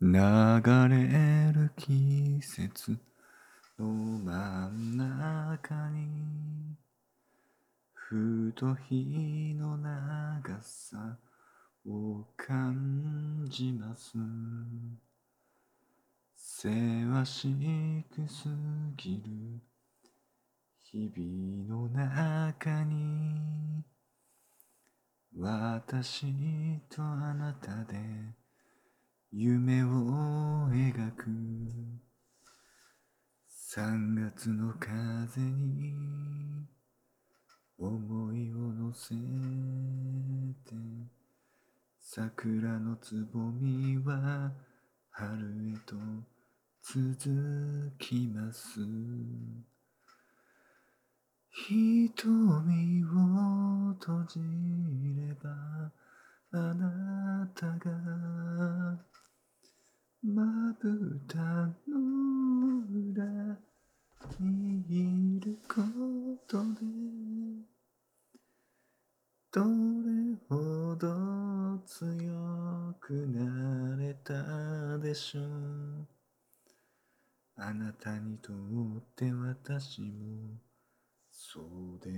流れる季節の真ん中にふと日の長さを感じます。せわしくすぎる日々の中に私とあなたで夢を描く。三月の風に思いを乗せて。桜のつぼみは春へと続きます。瞳を閉じればあなたまぶたの裏にいることでどれほど強くなれたでしょう？あなたにとって私もそうで